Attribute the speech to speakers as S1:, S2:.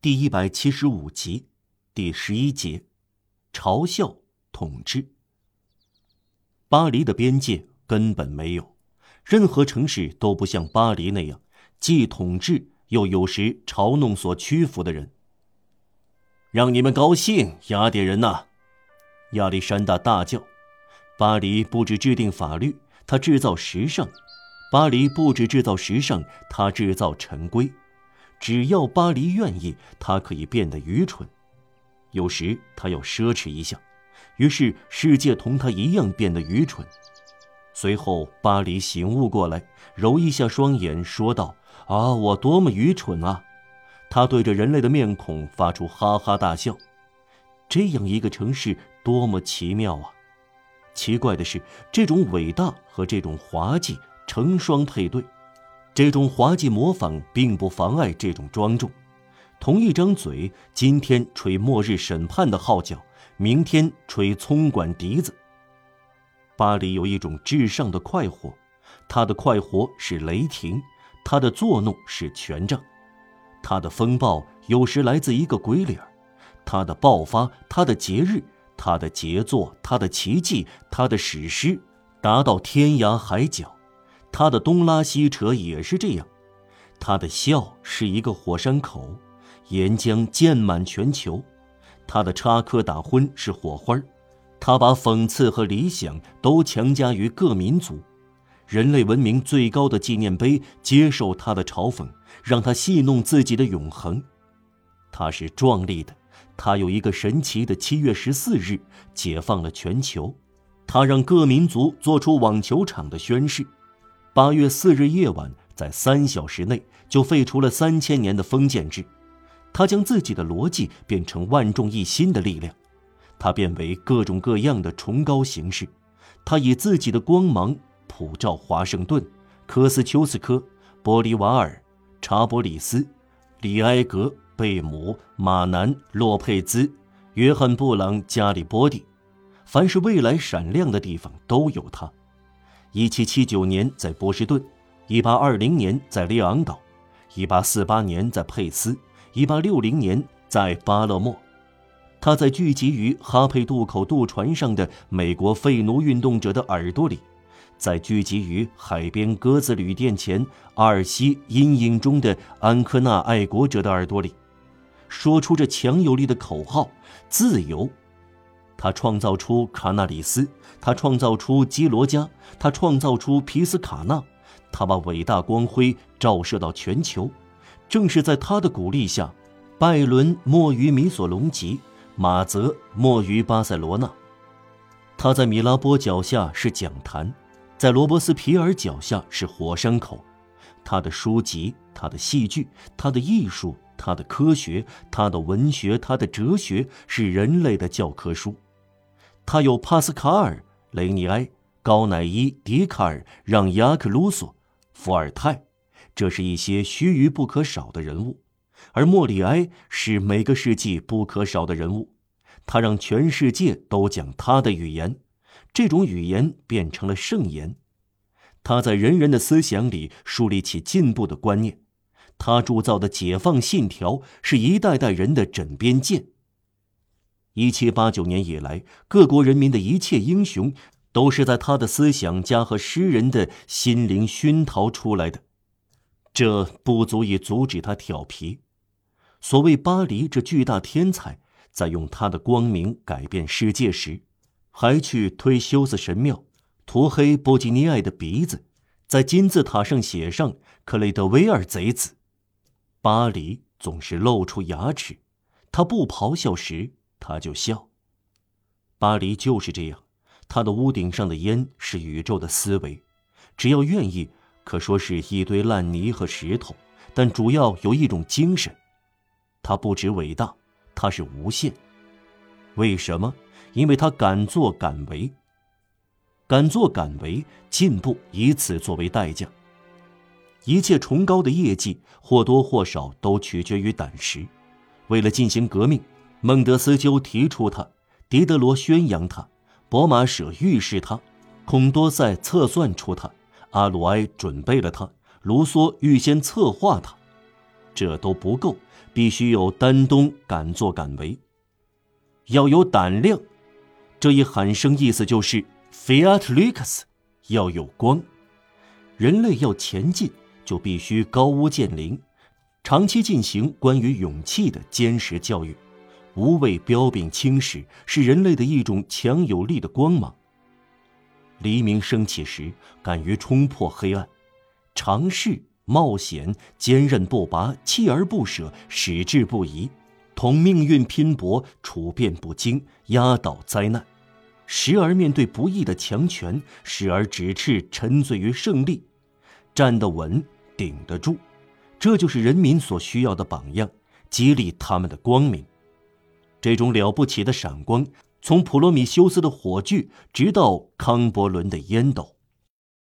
S1: 第一百七十五集，第十一节，嘲笑统治。巴黎的边界根本没有，任何城市都不像巴黎那样，既统治又有时嘲弄所屈服的人。让你们高兴，雅典人呐！亚历山大大叫：“巴黎不止制定法律，他制造时尚；巴黎不止制造时尚，他制造陈规。只要巴黎愿意，他可以变得愚蠢。有时他要奢侈一下，于是世界同他一样变得愚蠢。随后，巴黎醒悟过来，揉一下双眼，说道：‘啊，我多么愚蠢啊！’他对着人类的面孔发出哈哈大笑。这样一个城市多么奇妙啊！奇怪的是，这种伟大和这种滑稽成双配对。这种滑稽模仿并不妨碍这种庄重。同一张嘴，今天吹末日审判的号角，明天吹葱管笛子。巴黎有一种至上的快活，他的快活是雷霆，他的作弄是权杖。他的风暴有时来自一个鬼脸儿，他的爆发，他的节日，他的杰作，他的奇迹，他的史诗，达到天涯海角。他的东拉西扯也是这样，他的笑是一个火山口，岩浆溅满全球。他的插科打诨是火花他把讽刺和理想都强加于各民族。人类文明最高的纪念碑接受他的嘲讽。让他戏弄自己的永恒，他是壮丽的。他有一个神奇的七月十四日，解放了全球。他让各民族做出网球场的宣誓。八月四日夜晚，在三小时内就废除了三千年的封建制。他将自己的逻辑变成万众一心的力量。他变为各种各样的崇高形式。他以自己的光芒普照华盛顿、科斯丘斯科、玻利瓦尔。查伯里斯、里埃格、贝姆、马南、洛佩兹、约翰·布朗、加里波第，凡是未来闪亮的地方都有他。1779年在波士顿，1820年在列昂岛，1848年在佩斯，1860年在巴勒莫。他在聚集于哈佩渡口渡船上的美国废奴运动者的耳朵里。在聚集于海边鸽子旅店前阿尔西阴影中的安科纳爱国者的耳朵里，说出这强有力的口号：“自由。”他创造出卡纳里斯，他创造出基罗加，他创造出皮斯卡纳，他把伟大光辉照射到全球。正是在他的鼓励下，拜伦没于米索隆吉，马泽没于巴塞罗那。他在米拉波脚下是讲坛。在罗伯斯皮尔脚下是火山口，他的书籍、他的戏剧、他的艺术、他的科学、他的文学、他的哲学是人类的教科书。他有帕斯卡尔、雷尼埃、高乃伊、笛卡尔、让·雅克·卢索、伏尔泰，这是一些须臾不可少的人物，而莫里埃是每个世纪不可少的人物。他让全世界都讲他的语言。这种语言变成了圣言，他在人人的思想里树立起进步的观念，他铸造的解放信条是一代代人的枕边剑。一七八九年以来，各国人民的一切英雄，都是在他的思想家和诗人的心灵熏陶出来的。这不足以阻止他调皮。所谓巴黎这巨大天才，在用他的光明改变世界时。还去推修斯神庙，涂黑波吉尼埃的鼻子，在金字塔上写上“克雷德维尔贼子”。巴黎总是露出牙齿，他不咆哮时，他就笑。巴黎就是这样，他的屋顶上的烟是宇宙的思维，只要愿意，可说是一堆烂泥和石头，但主要有一种精神。他不止伟大，他是无限。为什么？因为他敢作敢为，敢作敢为，进步以此作为代价。一切崇高的业绩或多或少都取决于胆识。为了进行革命，孟德斯鸠提出他，狄德罗宣扬他，博马舍预示他，孔多塞测算出他，阿鲁埃准备了他，卢梭预先策划他。这都不够，必须有丹东敢作敢为，要有胆量。这一喊声意思就是 “Fiat Lux”，要有光。人类要前进，就必须高屋建瓴，长期进行关于勇气的坚实教育。无畏彪炳青史，是人类的一种强有力的光芒。黎明升起时，敢于冲破黑暗，尝试冒险，坚韧不拔，锲而不舍，矢志不移，同命运拼搏，处变不惊，压倒灾难。时而面对不义的强权，时而指斥沉醉于胜利，站得稳，顶得住，这就是人民所需要的榜样，激励他们的光明。这种了不起的闪光，从普罗米修斯的火炬，直到康伯伦的烟斗。